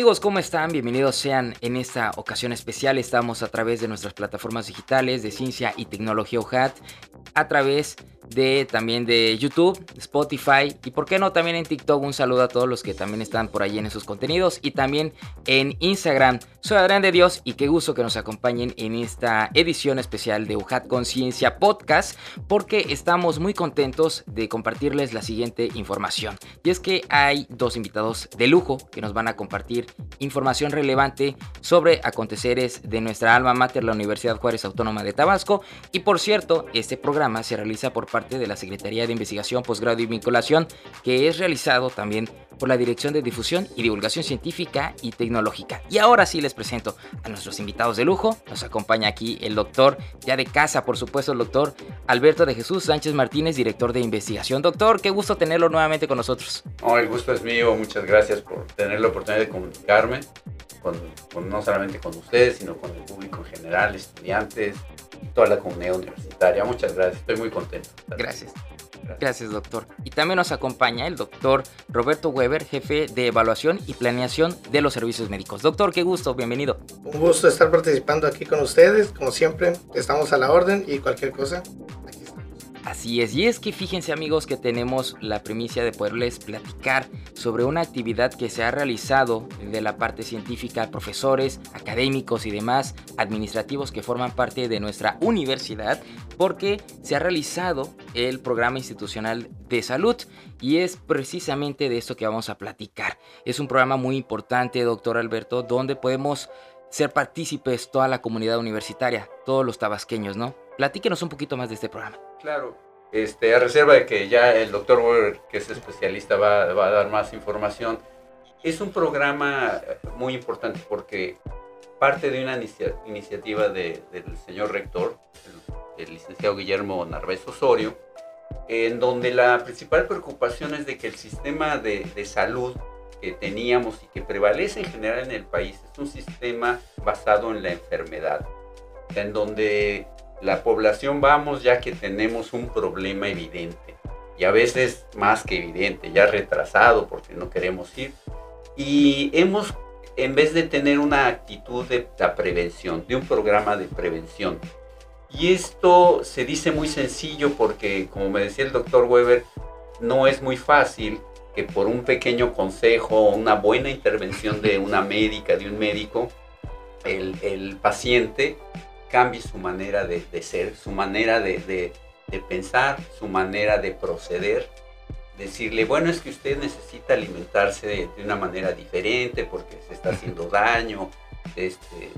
Amigos, ¿cómo están? Bienvenidos sean en esta ocasión especial. Estamos a través de nuestras plataformas digitales de ciencia y tecnología OJAT, a través de también de YouTube, Spotify y por qué no también en TikTok. Un saludo a todos los que también están por ahí en esos contenidos y también en Instagram. Soy Adrián de Dios y qué gusto que nos acompañen en esta edición especial de UJAT Conciencia Podcast porque estamos muy contentos de compartirles la siguiente información. Y es que hay dos invitados de lujo que nos van a compartir información relevante sobre aconteceres de nuestra alma mater, la Universidad Juárez Autónoma de Tabasco. Y por cierto, este programa se realiza por parte de la Secretaría de Investigación, Posgrado y Vinculación, que es realizado también por la Dirección de Difusión y Divulgación Científica y Tecnológica. Y ahora sí les presento a nuestros invitados de lujo. Nos acompaña aquí el doctor, ya de casa, por supuesto, el doctor Alberto de Jesús Sánchez Martínez, director de investigación. Doctor, qué gusto tenerlo nuevamente con nosotros. Oh, el gusto es mío. Muchas gracias por tener la oportunidad de comunicarme, no solamente con ustedes, sino con el público en general, estudiantes, toda la comunidad universitaria. Muchas gracias, estoy muy contento. Gracias. Gracias, doctor. Y también nos acompaña el doctor Roberto Weber, jefe de evaluación y planeación de los servicios médicos. Doctor, qué gusto, bienvenido. Un gusto estar participando aquí con ustedes. Como siempre, estamos a la orden y cualquier cosa, Así es, y es que fíjense amigos que tenemos la primicia de poderles platicar sobre una actividad que se ha realizado de la parte científica, profesores, académicos y demás administrativos que forman parte de nuestra universidad, porque se ha realizado el programa institucional de salud y es precisamente de esto que vamos a platicar. Es un programa muy importante, doctor Alberto, donde podemos ser partícipes toda la comunidad universitaria, todos los tabasqueños, ¿no? Platíquenos un poquito más de este programa. Claro, este, a reserva de que ya el doctor Weber, que es especialista, va, a dar más información. Es un programa muy importante porque parte de una iniciativa del señor rector, el, licenciado Guillermo Narváez Osorio, en donde la principal preocupación es de que el sistema de salud que teníamos y que prevalece en general en el país es un sistema basado en la enfermedad, en donde la población vamos ya que tenemos un problema evidente y a veces más que evidente, ya retrasado porque no queremos ir. Y hemos, en vez de tener una actitud de la prevención, de un programa de prevención, y esto se dice muy sencillo porque, como me decía el doctor Weber, no es muy fácil que por un pequeño consejo o una buena intervención de una médica, de un médico, el, el paciente cambie su manera de, ser, su manera de, pensar, su manera de proceder. Decirle, bueno, es que usted necesita alimentarse de, una manera diferente porque se está haciendo daño. Este,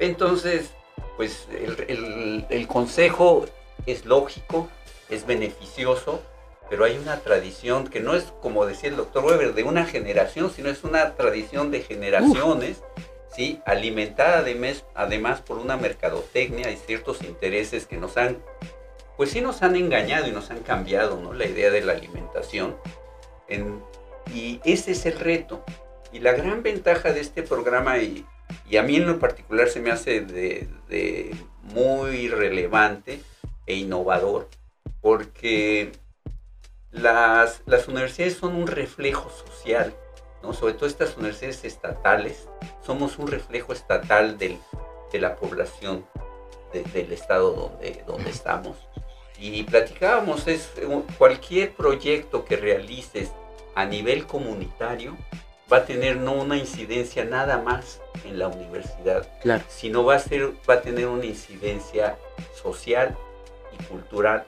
entonces, pues el, el consejo es lógico, es beneficioso, pero hay una tradición que no es como decía el doctor Weber, de una generación, sino es una tradición de generaciones ¿sí? alimentada además, además por una mercadotecnia y ciertos intereses que nos han, pues sí nos han engañado y nos han cambiado ¿no? la idea de la alimentación. y ese es el reto. Y la gran ventaja de este programa, y, y a mí en lo particular se me hace de, de muy relevante e innovador, porque las, las universidades son un reflejo social sobre todo estas universidades estatales, somos un reflejo estatal de la población del estado donde, donde estamos. Y platicábamos, es cualquier proyecto que realices a nivel comunitario va a tener no una incidencia nada más en la universidad, sino va a, ser, va a tener una incidencia social y cultural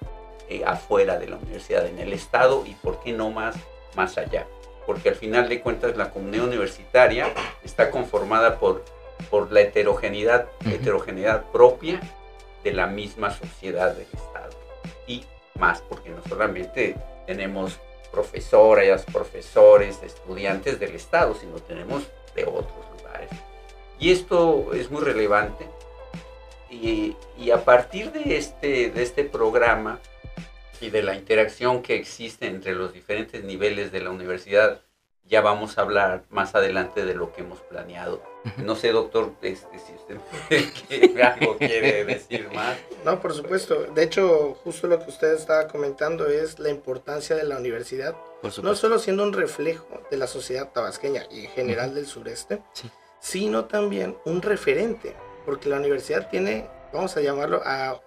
eh, afuera de la universidad, en el estado y por qué no más, más allá porque al final de cuentas la comunidad universitaria está conformada por por la heterogeneidad, heterogeneidad propia de la misma sociedad del Estado. Y más porque no solamente tenemos profesoras, profesores, estudiantes del Estado, sino tenemos de otros lugares. Y esto es muy relevante. Y, y a partir de este, de este programa y de la interacción que existe entre los diferentes niveles de la universidad, ya vamos a hablar más adelante de lo que hemos planeado. No sé, doctor, este, si usted algo quiere decir más. No, por supuesto. De hecho, justo lo que usted estaba comentando es la importancia de la universidad. no solo siendo un reflejo de la sociedad tabasqueña y en general del sureste, sino también un referente, porque la universidad tiene, vamos a llamarlo, a,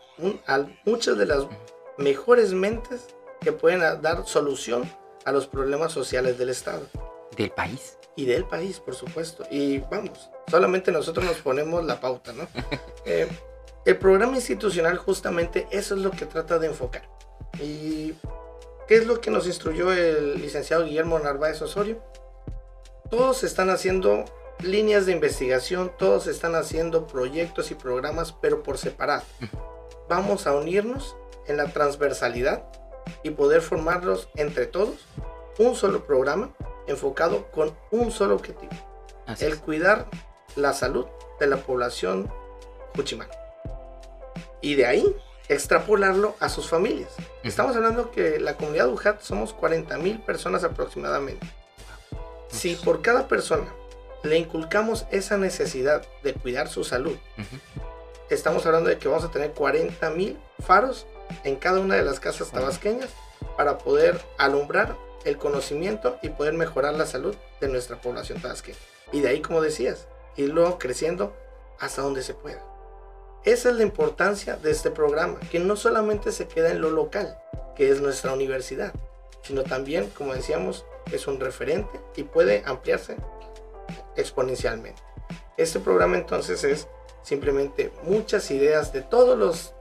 a muchas de las mejores mentes que pueden dar solución a los problemas sociales del Estado. ¿Del país? Y del país, por supuesto. Y vamos, solamente nosotros nos ponemos la pauta, ¿no? Eh, el programa institucional justamente eso es lo que trata de enfocar. ¿Y qué es lo que nos instruyó el licenciado Guillermo Narváez Osorio? Todos están haciendo líneas de investigación, todos están haciendo proyectos y programas, pero por separado. Vamos a unirnos en la transversalidad y poder formarlos entre todos un solo programa enfocado con un solo objetivo, el cuidar la salud de la población Juchimán. Y de ahí extrapolarlo a sus familias. Estamos hablando que la comunidad UJAT somos 40 mil personas aproximadamente. Si por cada persona le inculcamos esa necesidad de cuidar su salud, estamos hablando de que vamos a tener 40 mil faros en cada una de las casas tabasqueñas para poder alumbrar el conocimiento y poder mejorar la salud de nuestra población tabasqueña. Y de ahí, como decías, irlo creciendo hasta donde se pueda. Esa es la importancia de este programa, que no solamente se queda en lo local, que es nuestra universidad, sino también, como decíamos, es un referente y puede ampliarse exponencialmente. Este programa entonces es simplemente muchas ideas de todos los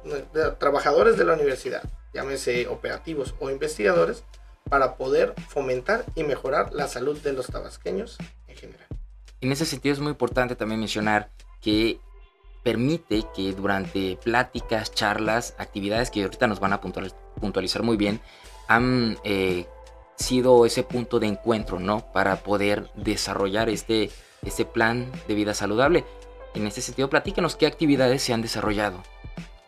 trabajadores de la universidad, llámese operativos o investigadores, para poder fomentar y mejorar la salud de los tabasqueños en general. En ese sentido es muy importante también mencionar que permite que durante pláticas, charlas, actividades que ahorita nos van a puntualizar muy bien, han eh, sido ese punto de encuentro, ¿no? Para poder desarrollar este, este plan de vida saludable. En ese sentido, platícanos qué actividades se han desarrollado.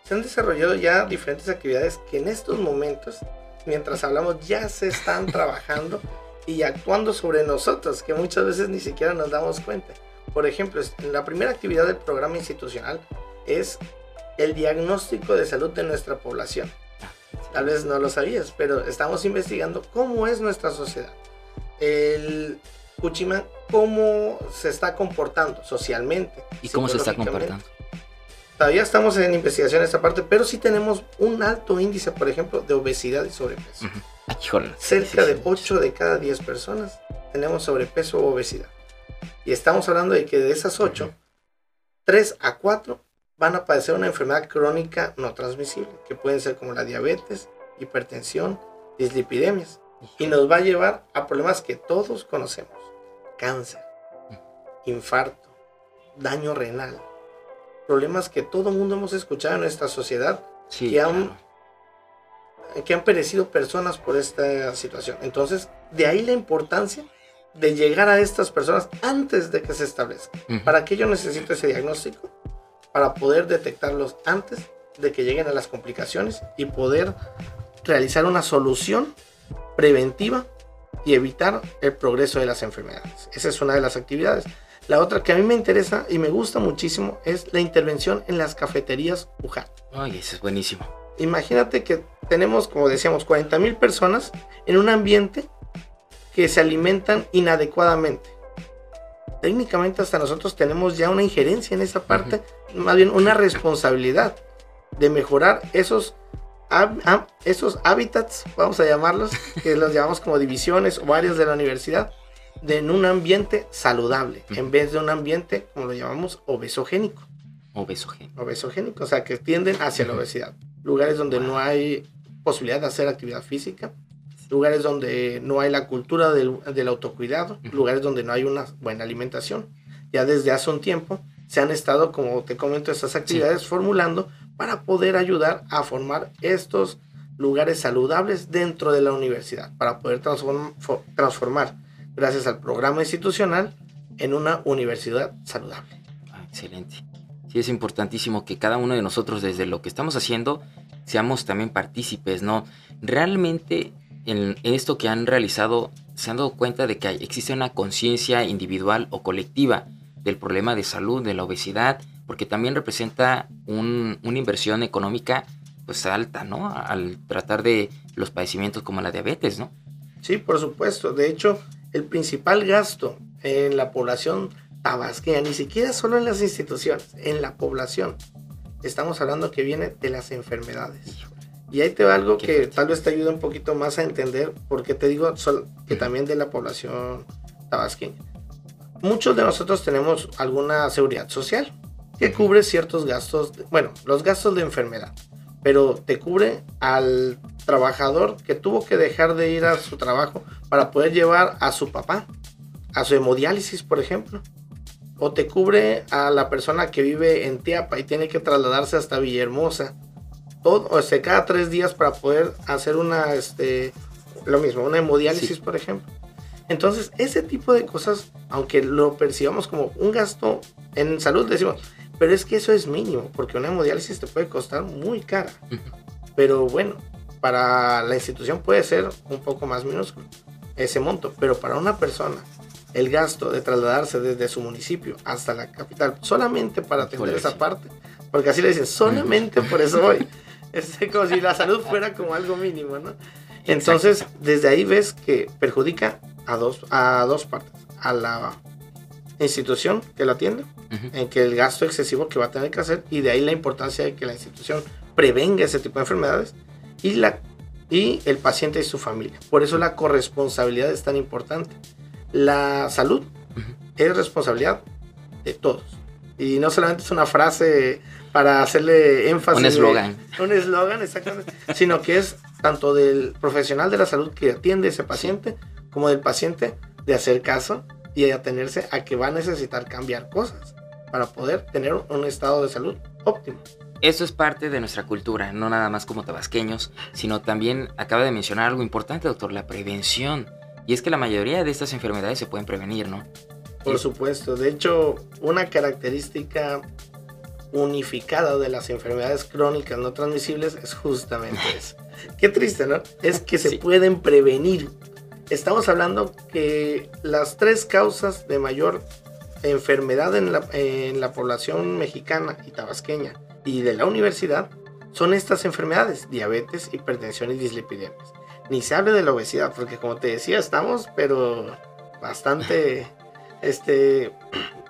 Se han desarrollado ya diferentes actividades que en estos momentos mientras hablamos ya se están trabajando y actuando sobre nosotros, que muchas veces ni siquiera nos damos cuenta. Por ejemplo, la primera actividad del programa institucional es el diagnóstico de salud de nuestra población. Tal vez no lo sabías, pero estamos investigando cómo es nuestra sociedad. El Cuchimán, cómo se está comportando socialmente. ¿Y cómo se está comportando? Todavía estamos en investigación esta parte, pero sí tenemos un alto índice, por ejemplo, de obesidad y sobrepeso. Cerca de 8 de cada 10 personas tenemos sobrepeso o obesidad. Y estamos hablando de que de esas 8, 3 a 4 van a padecer una enfermedad crónica no transmisible, que pueden ser como la diabetes, hipertensión, dislipidemias. Y nos va a llevar a problemas que todos conocemos. Cáncer, infarto, daño renal, problemas que todo el mundo hemos escuchado en nuestra sociedad que, han, que han perecido personas por esta situación. Entonces, de ahí la importancia de llegar a estas personas antes de que se establezca. ¿Para qué yo necesito ese diagnóstico? Para poder detectarlos antes de que lleguen a las complicaciones y poder realizar una solución preventiva y evitar el progreso de las enfermedades. Esa es una de las actividades. La otra que a mí me interesa y me gusta muchísimo es la intervención en las cafeterías UJAT. Ay, eso es buenísimo. Imagínate que tenemos, como decíamos, 40 mil personas en un ambiente que se alimentan inadecuadamente. Técnicamente hasta nosotros tenemos ya una injerencia en esa parte, más bien una responsabilidad de mejorar esos, esos hábitats, vamos a llamarlos, que los llamamos como divisiones o áreas de la universidad, de en un ambiente saludable, en vez de un ambiente, como lo llamamos, obesogénico. Obesogénico. Obesogénico, o sea, que tienden hacia la obesidad. Lugares donde no hay posibilidad de hacer actividad física, lugares donde no hay la cultura del, autocuidado, lugares donde no hay una buena alimentación. Ya desde hace un tiempo se han estado, como te comento, estas actividades formulando para poder ayudar a formar estos lugares saludables dentro de la universidad, para poder transformar, gracias al programa institucional, en una universidad saludable. Ah, excelente. Sí, es importantísimo que cada uno de nosotros, desde lo que estamos haciendo, seamos también partícipes, ¿no? Realmente en esto que han realizado, se han dado cuenta de que existe una conciencia individual o colectiva del problema de salud, de la obesidad, porque también representa una inversión económica pues alta, ¿no? Al tratar de los padecimientos como la diabetes, ¿no? Sí, por supuesto. De hecho, el principal gasto en la población tabasqueña, ni siquiera solo en las instituciones, en la población, estamos hablando que viene de las enfermedades. Y ahí te va algo que tal vez te ayude un poquito más a entender, porque te digo que también de la población tabasqueña. Muchos de nosotros tenemos alguna seguridad social que cubre ciertos gastos, bueno, los gastos de enfermedad pero te cubre al trabajador que tuvo que dejar de ir a su trabajo para poder llevar a su papá a su hemodiálisis, por ejemplo. O te cubre a la persona que vive en Tiapa y tiene que trasladarse hasta Villahermosa. Todo, o sea, cada tres días para poder hacer una, este, lo mismo, una hemodiálisis, por ejemplo. Entonces, ese tipo de cosas, aunque lo percibamos como un gasto en salud, decimos, pero es que eso es mínimo, porque una hemodiálisis te puede costar muy cara. Pero bueno, para la institución puede ser un poco más minúsculo ese monto, pero para una persona el gasto de trasladarse desde su municipio hasta la capital solamente para atender esa parte, porque así le dicen, solamente por eso voy. Es como si la salud fuera como algo mínimo, ¿no? Entonces, desde ahí ves que perjudica a dos, a dos partes, a la institución que lo atiende, en que el gasto excesivo que va a tener que hacer, y de ahí la importancia de que la institución prevenga ese tipo de enfermedades, y, la, y el paciente y su familia. Por eso la corresponsabilidad es tan importante. La salud es responsabilidad de todos. Y no solamente es una frase para hacerle énfasis. Un eslogan. Un eslogan, exactamente. sino que es tanto del profesional de la salud que atiende a ese paciente, como del paciente de hacer caso y atenerse a que va a necesitar cambiar cosas para poder tener un estado de salud óptimo. Eso es parte de nuestra cultura, no nada más como tabasqueños, sino también acaba de mencionar algo importante, doctor, la prevención. Y es que la mayoría de estas enfermedades se pueden prevenir, ¿no? Por supuesto, de hecho, una característica unificada de las enfermedades crónicas no transmisibles es justamente eso. Qué triste, ¿no? Es que se pueden prevenir estamos hablando que las tres causas de mayor enfermedad en la, población mexicana y tabasqueña y de la universidad son estas enfermedades, diabetes, hipertensión y dislipidemias. Ni se hable de la obesidad, porque como te decía, estamos pero bastante este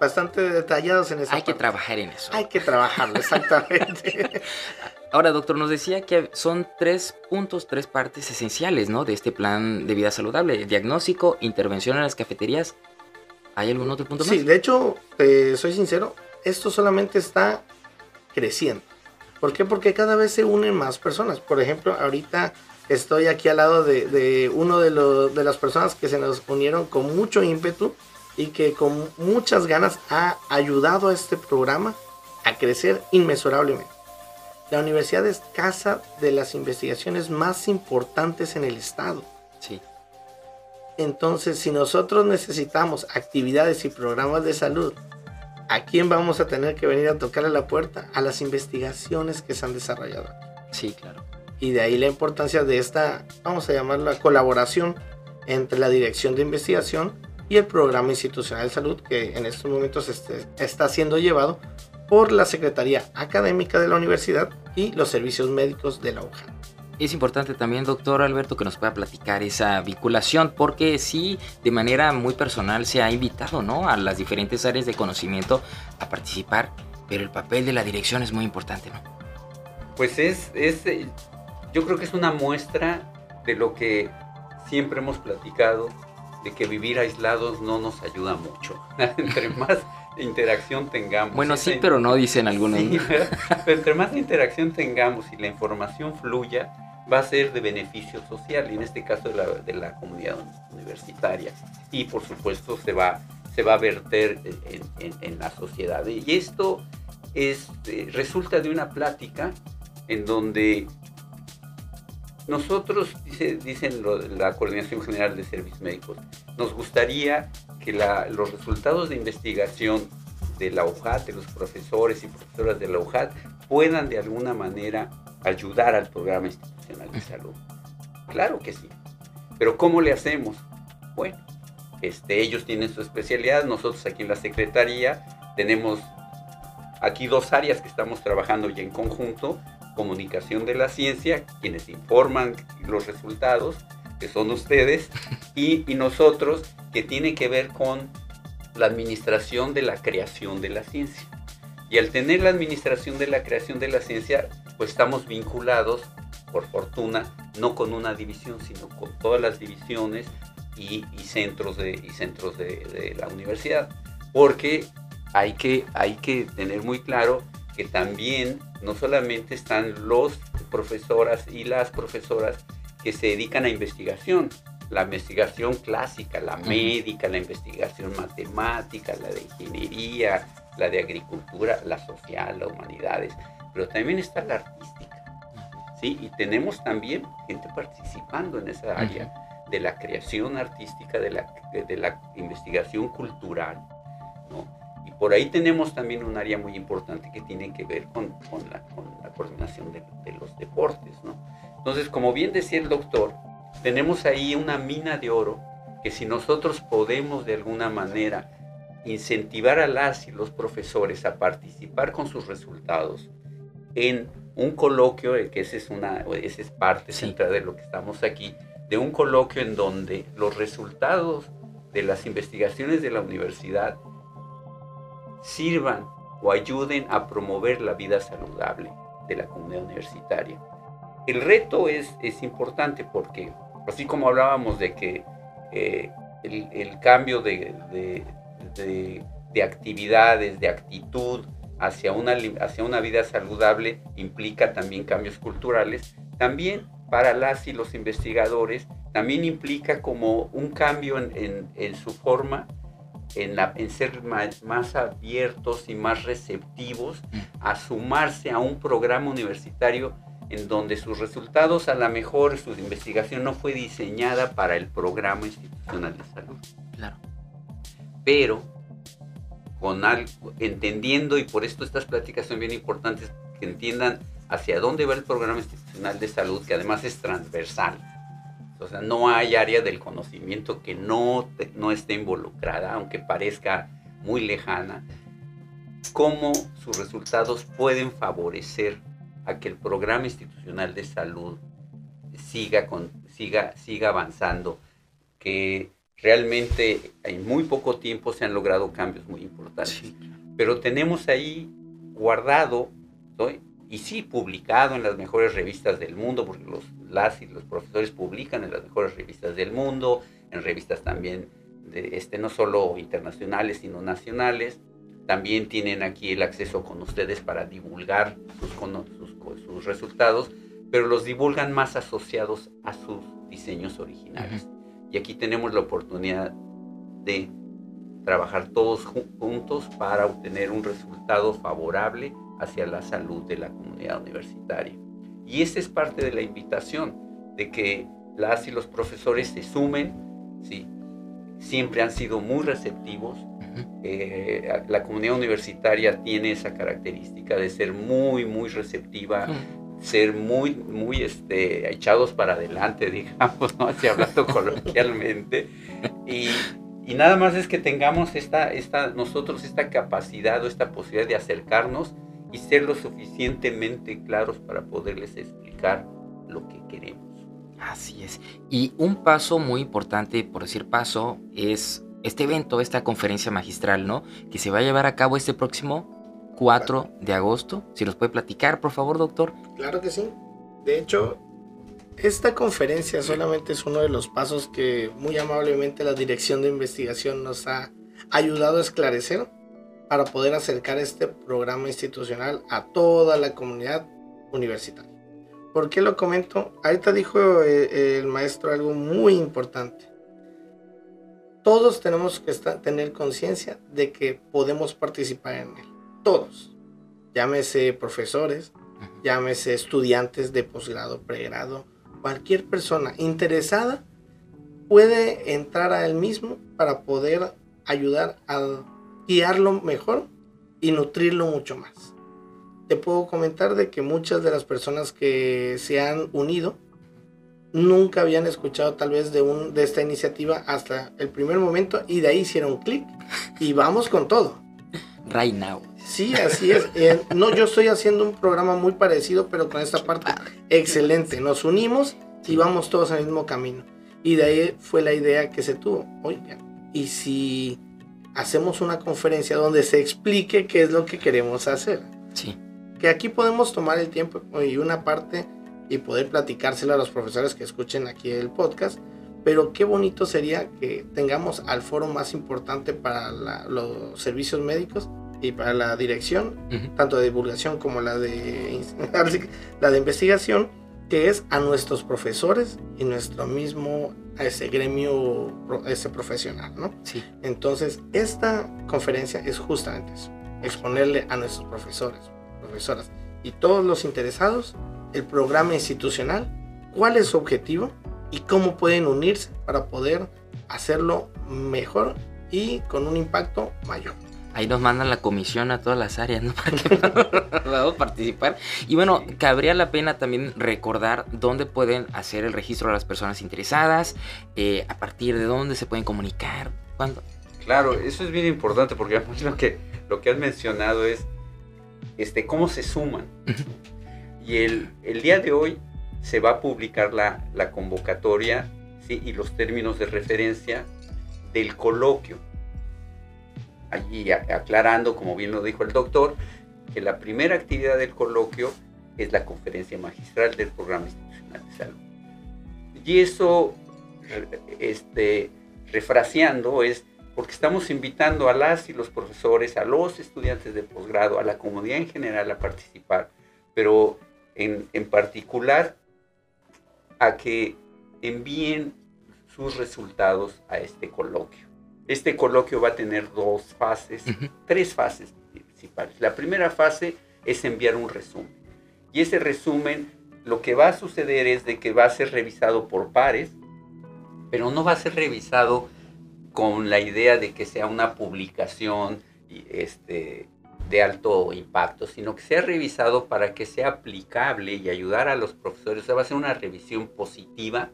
bastante detallados en eso. Hay que trabajar en eso. Hay que trabajarlo, exactamente. Ahora, doctor, nos decía que son tres puntos, tres partes esenciales, ¿no? De este plan de vida saludable. Diagnóstico, intervención en las cafeterías. ¿Hay algún otro punto más? Sí, de hecho, soy sincero, esto solamente está creciendo. ¿Por qué? Porque cada vez se unen más personas. Por ejemplo, ahorita estoy aquí al lado de, de uno de, de las personas que se nos unieron con mucho ímpetu y que con muchas ganas ha ayudado a este programa a crecer inmesurablemente. La universidad es casa de las investigaciones más importantes en el estado. Sí. Entonces, si nosotros necesitamos actividades y programas de salud, ¿a quién vamos a tener que venir a tocarle la puerta? A las investigaciones que se han desarrollado. Sí, claro. Y de ahí la importancia de esta, vamos a llamarla colaboración entre la dirección de investigación y el programa institucional de salud que en estos momentos este, está siendo llevado por la Secretaría Académica de la Universidad y los servicios médicos de la UJA. Es importante también, doctor Alberto, que nos pueda platicar esa vinculación, porque sí, de manera muy personal se ha invitado ¿no? a las diferentes áreas de conocimiento a participar, pero el papel de la dirección es muy importante, ¿no? Pues es, es yo creo que es una muestra de lo que siempre hemos platicado, de que vivir aislados no nos ayuda mucho. Entre más interacción tengamos. Bueno, sí, pero no dicen algunos. pero entre más interacción tengamos y la información fluya, va a ser de beneficio social, y en este caso de la, de la comunidad universitaria. Y por supuesto se va, se va a verter en, la sociedad. Y esto es, eh, resulta de una plática en donde nosotros, dice, dicen la Coordinación General de Servicios Médicos, nos gustaría que los resultados de investigación de la UJAT, de los profesores y profesoras de la UJAT, puedan de alguna manera ayudar al programa institucional de salud. Claro que sí. Pero ¿cómo le hacemos? Bueno, este, ellos tienen su especialidad, nosotros aquí en la Secretaría tenemos aquí dos áreas que estamos trabajando ya en conjunto, comunicación de la ciencia, quienes informan los resultados, que son ustedes, y, y nosotros, que tiene que ver con la administración de la creación de la ciencia. Y al tener la administración de la creación de la ciencia, pues estamos vinculados, por fortuna, no con una división, sino con todas las divisiones y, centros, de, y centros de, la universidad. Porque hay que, hay que tener muy claro que también no solamente están los profesoras y las profesoras que se dedican a investigación, la investigación clásica, la médica, la investigación matemática, la de ingeniería, la de agricultura, la social, las humanidades, pero también está la artística, ¿sí? Y tenemos también gente participando en esa área de la creación artística, de la, de la investigación cultural, ¿no? Por ahí tenemos también un área muy importante que tiene que ver con, con, la, coordinación de, de, los deportes, ¿no? Entonces, como bien decía el doctor, tenemos ahí una mina de oro que si nosotros podemos de alguna manera incentivar a las y los profesores a participar con sus resultados en un coloquio, eh, que esa es, una, esa es parte central de lo que estamos aquí, de un coloquio en donde los resultados de las investigaciones de la universidad sirvan o ayuden a promover la vida saludable de la comunidad universitaria. El reto es, es importante porque, así como hablábamos de que eh, el, cambio de, de, actividades, de actitud hacia una, hacia una vida saludable implica también cambios culturales. También para las y los investigadores también implica como un cambio en, en, su forma, en, la, en ser más, más, abiertos y más receptivos a sumarse a un programa universitario en donde sus resultados, a lo mejor su investigación no fue diseñada para el programa institucional de salud. Claro. Pero con algo, entendiendo, y por esto estas pláticas son bien importantes, que entiendan hacia dónde va el programa institucional de salud, que además es transversal. O sea, no hay área del conocimiento que no, no esté involucrada, aunque parezca muy lejana, cómo sus resultados pueden favorecer a que el programa institucional de salud siga, con, siga, siga avanzando, que realmente en muy poco tiempo se han logrado cambios muy importantes. Pero tenemos ahí guardado, y sí publicado en las mejores revistas del mundo, porque los, las y los profesores publican en las mejores revistas del mundo, en revistas también, de, este, no solo internacionales, sino nacionales. También tienen aquí el acceso con ustedes para divulgar sus, sus, sus resultados, pero los divulgan más asociados a sus diseños originales. Y aquí tenemos la oportunidad de trabajar todos juntos para obtener un resultado favorable hacia la salud de la comunidad universitaria. Y esa es parte de la invitación, de que las y los profesores se sumen, ¿sí? siempre han sido muy receptivos. Eh, la comunidad universitaria tiene esa característica de ser muy, muy receptiva, ser muy, muy este, echados para adelante, digamos, ¿no? así hablando coloquialmente. Y, y, nada más es que tengamos esta, esta, nosotros esta capacidad o esta posibilidad de acercarnos y ser lo suficientemente claros para poderles explicar lo que queremos. Así es. Y un paso muy importante, por decir paso, es este evento, esta conferencia magistral, ¿no? Que se va a llevar a cabo este próximo 4 de agosto. Si nos puede platicar, por favor, doctor. Claro que sí. De hecho, esta conferencia solamente es uno de los pasos que muy amablemente la Dirección de Investigación nos ha ayudado a esclarecer para poder acercar este programa institucional a toda la comunidad universitaria. ¿Por qué lo comento? Ahorita dijo eh, el maestro algo muy importante todos tenemos que tener conciencia de que podemos participar en él. Todos. Llámese profesores, llámese estudiantes de posgrado, pregrado, cualquier persona interesada puede entrar a él mismo para poder ayudar a guiarlo mejor y nutrirlo mucho más. Te puedo comentar de que muchas de las personas que se han unido nunca habían escuchado tal vez de, un, de esta iniciativa hasta el primer momento y de ahí hicieron clic y vamos con todo. Right now. Sí, así es. Eh, no, yo estoy haciendo un programa muy parecido, pero con esta parte excelente. Nos unimos y vamos todos al mismo camino. Y de ahí fue la idea que se tuvo. Oigan, ¿y si hacemos una conferencia donde se explique qué es lo que queremos hacer? Sí. Que aquí podemos tomar el tiempo y una parte y poder platicárselo a los profesores que escuchen aquí el podcast. Pero qué bonito sería que tengamos al foro más importante para los servicios médicos y para la dirección, tanto de divulgación como la de, la de investigación, que es a nuestros profesores y nuestro mismo a ese gremio ese profesional, ¿no? Sí. Entonces, esta conferencia es justamente eso, exponerle a nuestros profesores, profesoras y todos los interesados el programa institucional, cuál es su objetivo y cómo pueden unirse para poder hacerlo mejor y con un impacto mayor. Ahí nos mandan la comisión a todas las áreas, ¿no? Para que podamos participar. Y bueno, cabría la pena también recordar dónde pueden hacer el registro de las personas interesadas, eh, a partir de dónde se pueden comunicar, cuándo. Claro, eso es bien importante porque lo que, lo que has mencionado es este, cómo se suman. Y el, día de hoy se va a publicar la, convocatoria y los términos de referencia del coloquio. Allí aclarando, como bien lo dijo el doctor, que la primera actividad del coloquio es la conferencia magistral del programa institucional de salud. Y eso, este, refraseando, es porque estamos invitando a las y los profesores, a los estudiantes de posgrado, a la comunidad en general a participar, pero en, particular a que envíen sus resultados a este coloquio. Este coloquio va a tener dos fases, tres fases principales. La primera fase es enviar un resumen. Y ese resumen, lo que va a suceder es de que va a ser revisado por pares, pero no va a ser revisado con la idea de que sea una publicación este, de alto impacto, sino que sea revisado para que sea aplicable y ayudar a los profesores. O sea, va a ser una revisión positiva,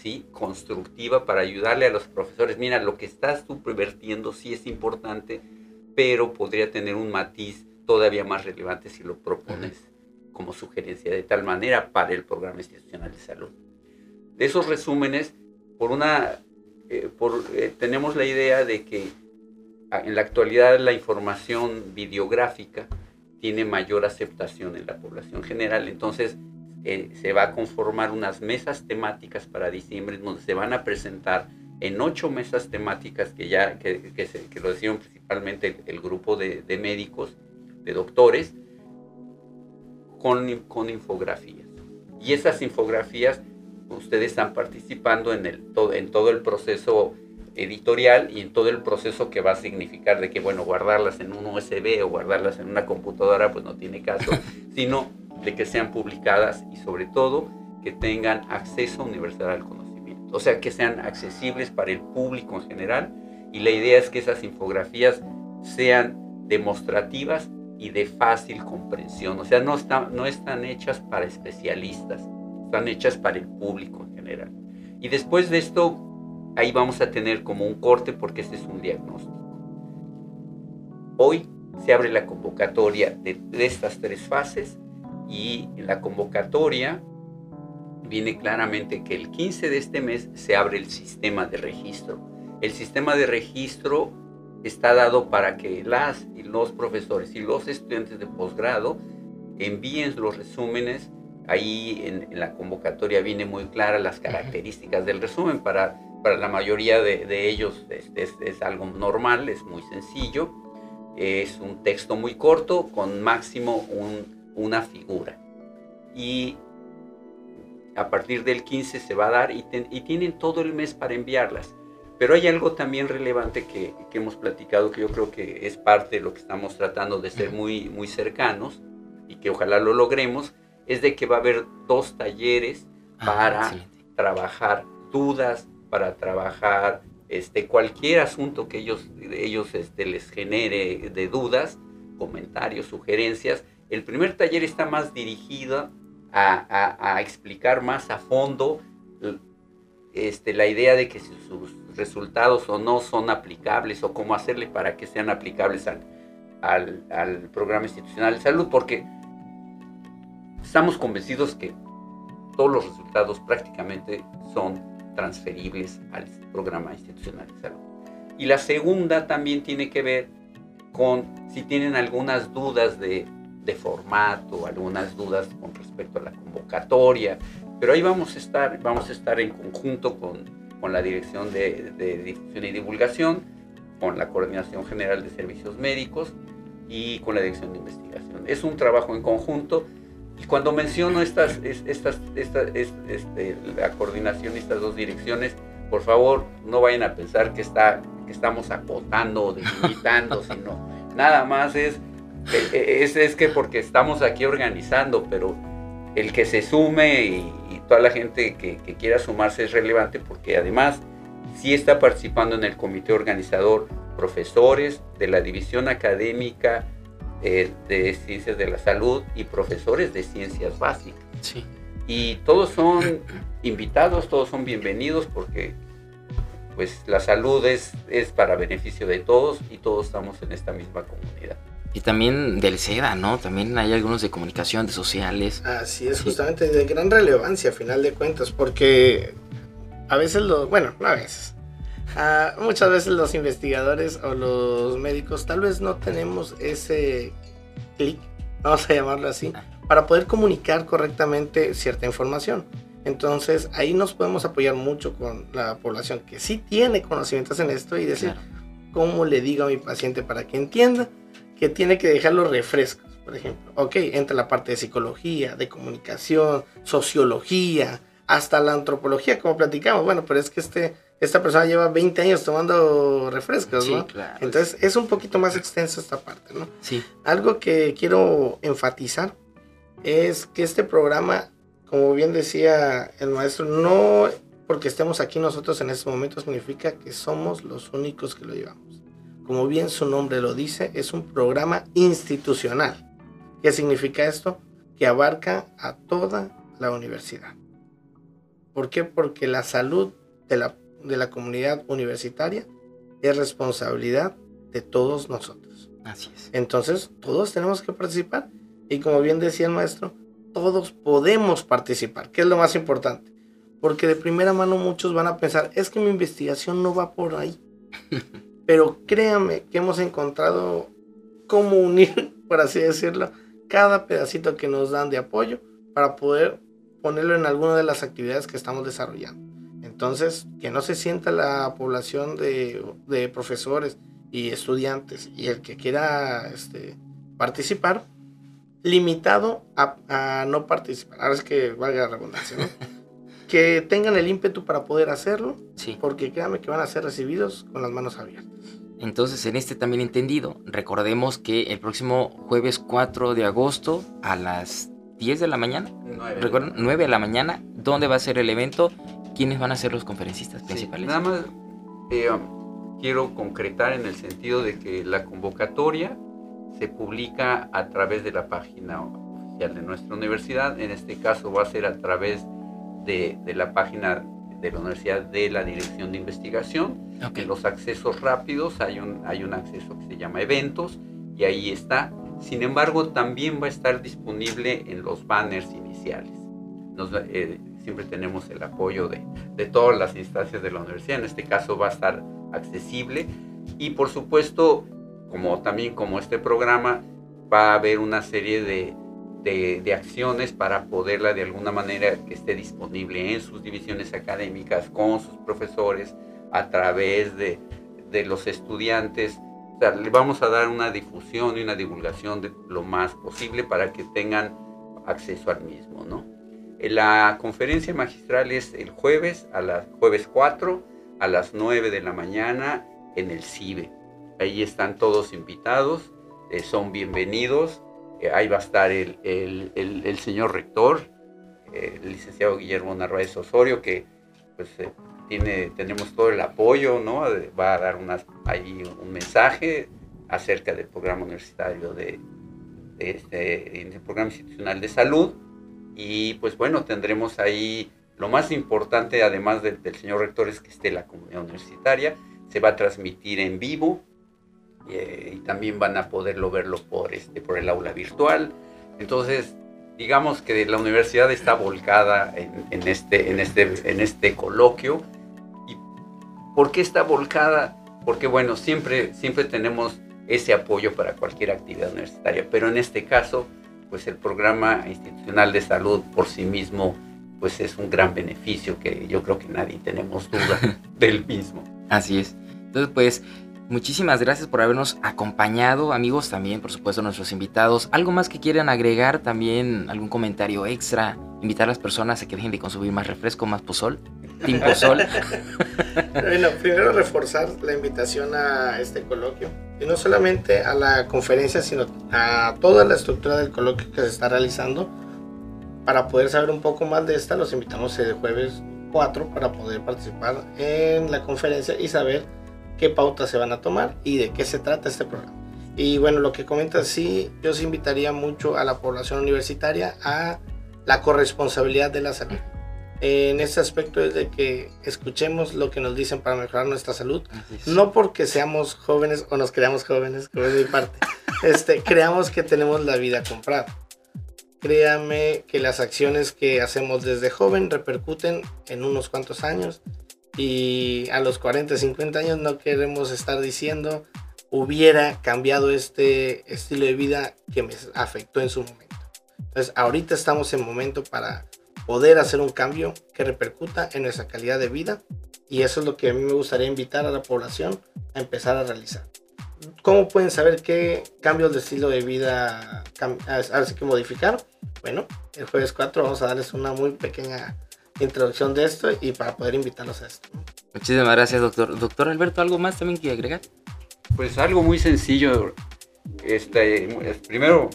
¿sí? constructiva para ayudarle a los profesores. Mira, lo que estás tú pervertiendo sí es importante, pero podría tener un matiz todavía más relevante si lo propones como sugerencia de tal manera para el programa institucional de salud. De esos resúmenes, por una, eh, por, eh, tenemos la idea de que en la actualidad la información videográfica tiene mayor aceptación en la población general, entonces eh, se va a conformar unas mesas temáticas para diciembre donde se van a presentar en ocho mesas temáticas que ya que, que, lo decían principalmente el, grupo de, médicos, de doctores, con, con infografías. Y esas infografías, ustedes están participando en, el, en todo el proceso editorial y en todo el proceso que va a significar de que, bueno, guardarlas en un USB o guardarlas en una computadora, pues no tiene caso, sino de que sean publicadas y sobre todo que tengan acceso universal al conocimiento, o sea, que sean accesibles para el público en general y la idea es que esas infografías sean demostrativas y de fácil comprensión, o sea, no, están, no están hechas para especialistas, están hechas para el público en general. Y después de esto, ahí vamos a tener como un corte porque este es un diagnóstico. Hoy se abre la convocatoria de, estas tres fases y en la convocatoria viene claramente que el 15 de este mes se abre el sistema de registro. El sistema de registro está dado para que las y los profesores y los estudiantes de posgrado envíen los resúmenes. Ahí en, en la convocatoria viene muy clara las características del resumen para para la mayoría de, ellos es, algo normal, es muy sencillo. Es un texto muy corto con máximo una figura. Y a partir del 15 se va a dar y, tienen todo el mes para enviarlas. Pero hay algo también relevante que, que, hemos platicado, que yo creo que es parte de lo que estamos tratando de ser muy, muy cercanos y que ojalá lo logremos, es de que va a haber dos talleres ah, para trabajar dudas, para trabajar este, cualquier asunto que ellos, ellos este, les genere de dudas, comentarios, sugerencias. El primer taller está más dirigido a, explicar más a fondo este, la idea de que sus resultados o no son aplicables o cómo hacerle para que sean aplicables al, al, programa institucional de salud, porque estamos convencidos que todos los resultados prácticamente son transferibles al programa institucional de salud. Y la segunda también tiene que ver con si tienen algunas dudas de, de formato, algunas dudas con respecto a la convocatoria, pero ahí vamos a estar, vamos a estar en conjunto con, con la Dirección de, Difusión y Divulgación, con la Coordinación General de Servicios Médicos y con la Dirección de Investigación. Es un trabajo en conjunto y cuando menciono estas, estas, estas, este, la coordinación y estas dos direcciones, por favor no vayan a pensar que, está, que estamos acotando o delimitando, sino nada más es, es, es que porque estamos aquí organizando, pero el que se sume y, toda la gente que, quiera sumarse es relevante porque además sí está participando en el comité organizador profesores de la división académica eh, de ciencias de la salud y profesores de ciencias básicas. Sí. Y todos son invitados, todos son bienvenidos porque pues la salud es, es para beneficio de todos y todos estamos en esta misma comunidad. Y también del SEDA, ¿no? También hay algunos de comunicación, de sociales. Así es, justamente de gran relevancia a final de cuentas, porque a veces los, bueno, no a veces, muchas veces los investigadores o los médicos tal vez no tenemos ese clic, vamos a llamarlo así, ah. para poder comunicar correctamente cierta información. Entonces ahí nos podemos apoyar mucho con la población que sí tiene conocimientos en esto y decir, ¿cómo le digo a mi paciente para que entienda? Que tiene que dejar los refrescos, por ejemplo. Ok, entra la parte de psicología, de comunicación, sociología, hasta la antropología, como platicamos. Bueno, pero es que este, esta persona lleva 20 años tomando refrescos, sí, ¿no? Claro. Entonces es un poquito más extenso esta parte, ¿no? Sí. Algo que quiero enfatizar es que este programa, como bien decía el maestro, no porque estemos aquí nosotros en este momento significa que somos los únicos que lo llevamos como bien su nombre lo dice, es un programa institucional. ¿Qué significa esto? Que abarca a toda la universidad. ¿Por qué? Porque la salud de la, de la comunidad universitaria es responsabilidad de todos nosotros. Así es. Entonces, todos tenemos que participar. Y como bien decía el maestro, todos podemos participar, que es lo más importante. Porque de primera mano muchos van a pensar, es que mi investigación no va por ahí. Pero créanme que hemos encontrado cómo unir, por así decirlo, cada pedacito que nos dan de apoyo para poder ponerlo en alguna de las actividades que estamos desarrollando. Entonces, que no se sienta la población de, profesores y estudiantes y el que quiera este, participar limitado a, no participar. Ahora es que valga la redundancia, ¿no? que tengan el ímpetu para poder hacerlo, sí. porque créanme que van a ser recibidos con las manos abiertas. Entonces, en este también entendido, recordemos que el próximo jueves 4 de agosto a las 10 de la mañana, 9, ¿recuerdan? 9 de la mañana, ¿dónde va a ser el evento? ¿Quiénes van a ser los conferencistas principales? nada más eh, quiero concretar en el sentido de que la convocatoria se publica a través de la página oficial de nuestra universidad, en este caso va a ser a través de, la página de la Universidad de la Dirección de Investigación. En los accesos rápidos hay un, hay un acceso que se llama eventos y ahí está. Sin embargo, también va a estar disponible en los banners iniciales. Eh, siempre tenemos el apoyo de, de, todas las instancias de la universidad. En este caso va a estar accesible y por supuesto, como también como este programa, va a haber una serie de, de, acciones para poderla de alguna manera que esté disponible en sus divisiones académicas, con sus profesores, a través de, de los estudiantes. le vamos a dar una difusión y una divulgación de lo más posible para que tengan acceso al mismo. ¿no? La conferencia magistral es el jueves, a las jueves 4, a las 9 de la mañana en el CIBE. Ahí están todos invitados, eh, son bienvenidos. Eh, ahí va a estar el, señor rector, el licenciado Guillermo Narváez Osorio, que pues tiene, tenemos todo el apoyo, ¿no? Va a dar ahí un mensaje acerca del programa universitario de, este, del programa institucional de salud. Y pues bueno, tendremos ahí lo más importante, además del señor rector, es que esté la comunidad universitaria. Se va a transmitir en vivo eh, y también van a poderlo verlo por, este, por el aula virtual. Entonces, digamos que la universidad está volcada en, este, en, este, en este coloquio. ¿Y por qué está volcada? Porque bueno, siempre, siempre tenemos ese apoyo para cualquier actividad universitaria, pero en este caso, pues el programa institucional de salud por sí mismo, pues es un gran beneficio que yo creo que nadie tenemos duda del mismo. Así es. Entonces, pues Muchísimas gracias por habernos acompañado, amigos, también, por supuesto, nuestros invitados. ¿Algo más que quieran agregar? También algún comentario extra, invitar a las personas a que dejen de consumir más refresco, más pozol, team pozol. bueno, primero reforzar la invitación a este coloquio y no solamente a la conferencia, sino a toda la estructura del coloquio que se está realizando. Para poder saber un poco más de esta, los invitamos el jueves 4 para poder participar en la conferencia y saber qué pautas se van a tomar y de qué se trata este programa. Y bueno, lo que comentas, sí, yo sí invitaría mucho a la población universitaria a la corresponsabilidad de la salud. En este aspecto es de que escuchemos lo que nos dicen para mejorar nuestra salud, no porque seamos jóvenes o nos creamos jóvenes, como es mi parte, este, creamos que tenemos la vida comprada. Créame que las acciones que hacemos desde joven repercuten en unos cuantos años y a los 40, 50 años no queremos estar diciendo hubiera cambiado este estilo de vida que me afectó en su momento. Entonces, ahorita estamos en momento para poder hacer un cambio que repercuta en nuestra calidad de vida y eso es lo que a mí me gustaría invitar a la población a empezar a realizar. ¿Cómo pueden saber qué cambios de estilo de vida así que modificar? Bueno, el jueves 4 vamos a darles una muy pequeña introducción de esto y para poder invitarlos a esto. Muchísimas gracias, doctor. Doctor Alberto, ¿algo más también que agregar? Pues algo muy sencillo. Este, primero,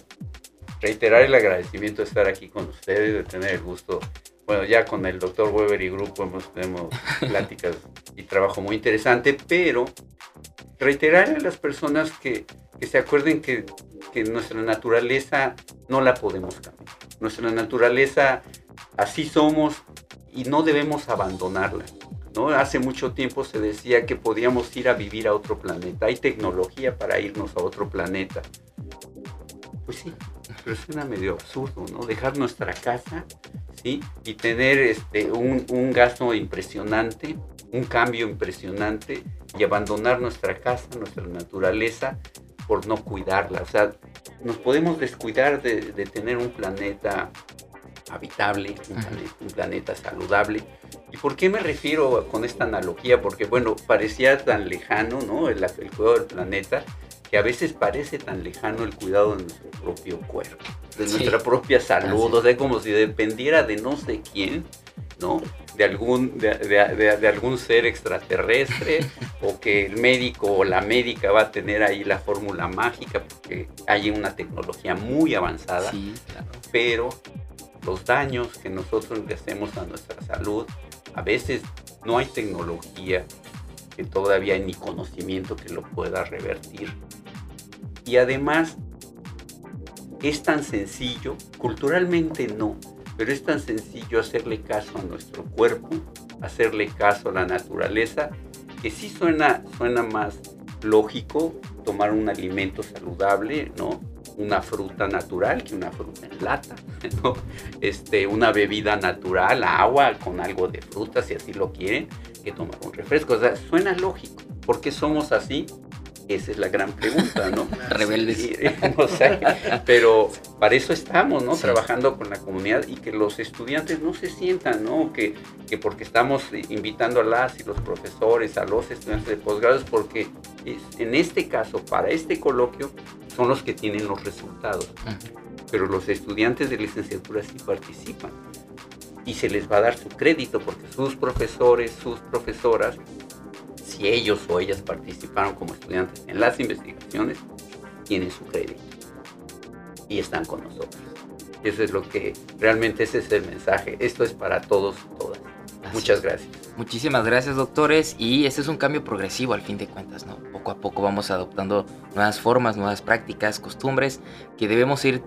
reiterar el agradecimiento de estar aquí con ustedes, de tener el gusto. Bueno, ya con el doctor Weber y grupo hemos tenido pláticas y trabajo muy interesante, pero reiterar a las personas que, que se acuerden que, que nuestra naturaleza no la podemos cambiar. Nuestra naturaleza, así somos, y no debemos abandonarla. ¿no? Hace mucho tiempo se decía que podíamos ir a vivir a otro planeta. Hay tecnología para irnos a otro planeta. Pues sí, pero suena medio absurdo, ¿no? Dejar nuestra casa, ¿sí? Y tener este, un, un gasto impresionante, un cambio impresionante y abandonar nuestra casa, nuestra naturaleza por no cuidarla. O sea, nos podemos descuidar de, de tener un planeta habitable, un planeta, saludable. ¿Y por qué me refiero con esta analogía? Porque, bueno, parecía tan lejano, ¿no? El, cuidado del planeta, que a veces parece tan lejano el cuidado de nuestro propio cuerpo, de nuestra propia salud, o sea, como si dependiera de no sé quién, ¿no? De algún, de, de, algún ser extraterrestre, o que el médico o la médica va a tener ahí la fórmula mágica, porque hay una tecnología muy avanzada, pero los daños que nosotros le hacemos a nuestra salud, a veces no hay tecnología que todavía hay ni conocimiento que lo pueda revertir. Y además es tan sencillo, culturalmente no, pero es tan sencillo hacerle caso a nuestro cuerpo, hacerle caso a la naturaleza, que sí suena, suena más lógico tomar un alimento saludable, ¿no? una fruta natural que una fruta en lata, este, una bebida natural, agua con algo de fruta, si así lo quieren, que tomar un refresco. O sea, suena lógico. ¿Por qué somos así? Esa es la gran pregunta, ¿no? Rebeldes. no sé, pero para eso estamos, ¿no? Trabajando con la comunidad y que los estudiantes no se sientan, ¿no? Que, que porque estamos invitando a las y los profesores, a los estudiantes de posgrados, porque en este caso, para este coloquio, son los que tienen los resultados. Pero los estudiantes de licenciatura sí participan y se les va a dar su crédito porque sus profesores, sus profesoras si ellos o ellas participaron como estudiantes en las investigaciones, tienen su crédito y están con nosotros. Eso es lo que realmente ese es el mensaje. Esto es para todos y todas. Muchas gracias. Muchísimas gracias, doctores. Y este es un cambio progresivo al fin de cuentas, ¿no? Poco a poco vamos adoptando nuevas formas, nuevas prácticas, costumbres que debemos ir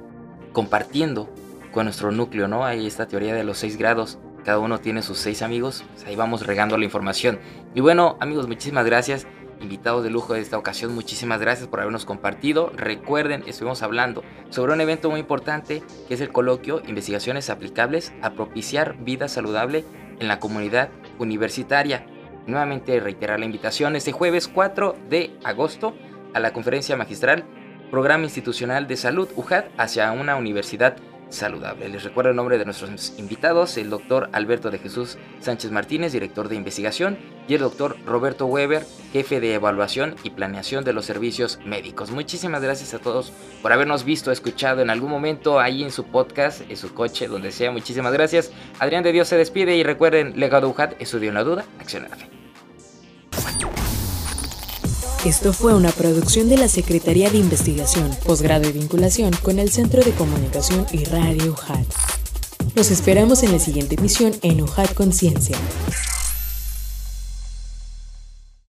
compartiendo con nuestro núcleo, ¿no? Hay esta teoría de los seis grados. Cada uno tiene sus seis amigos. Pues ahí vamos regando la información. Y bueno, amigos, muchísimas gracias. Invitados de lujo de esta ocasión, muchísimas gracias por habernos compartido. Recuerden, estuvimos hablando sobre un evento muy importante que es el coloquio Investigaciones aplicables a propiciar vida saludable en la comunidad universitaria. Nuevamente reiterar la invitación este jueves 4 de agosto a la conferencia magistral Programa Institucional de Salud UJAD hacia una universidad saludable. Les recuerdo el nombre de nuestros invitados, el doctor Alberto de Jesús Sánchez Martínez, director de investigación, y el doctor Roberto Weber, jefe de evaluación y planeación de los servicios médicos. Muchísimas gracias a todos por habernos visto, escuchado en algún momento ahí en su podcast, en su coche, donde sea. Muchísimas gracias. Adrián de Dios se despide y recuerden, legado UJAT, estudio en la duda, acción en la fe. Esto fue una producción de la Secretaría de Investigación, Posgrado y Vinculación con el Centro de Comunicación y Radio UJAT. Los esperamos en la siguiente emisión en UJAT Conciencia.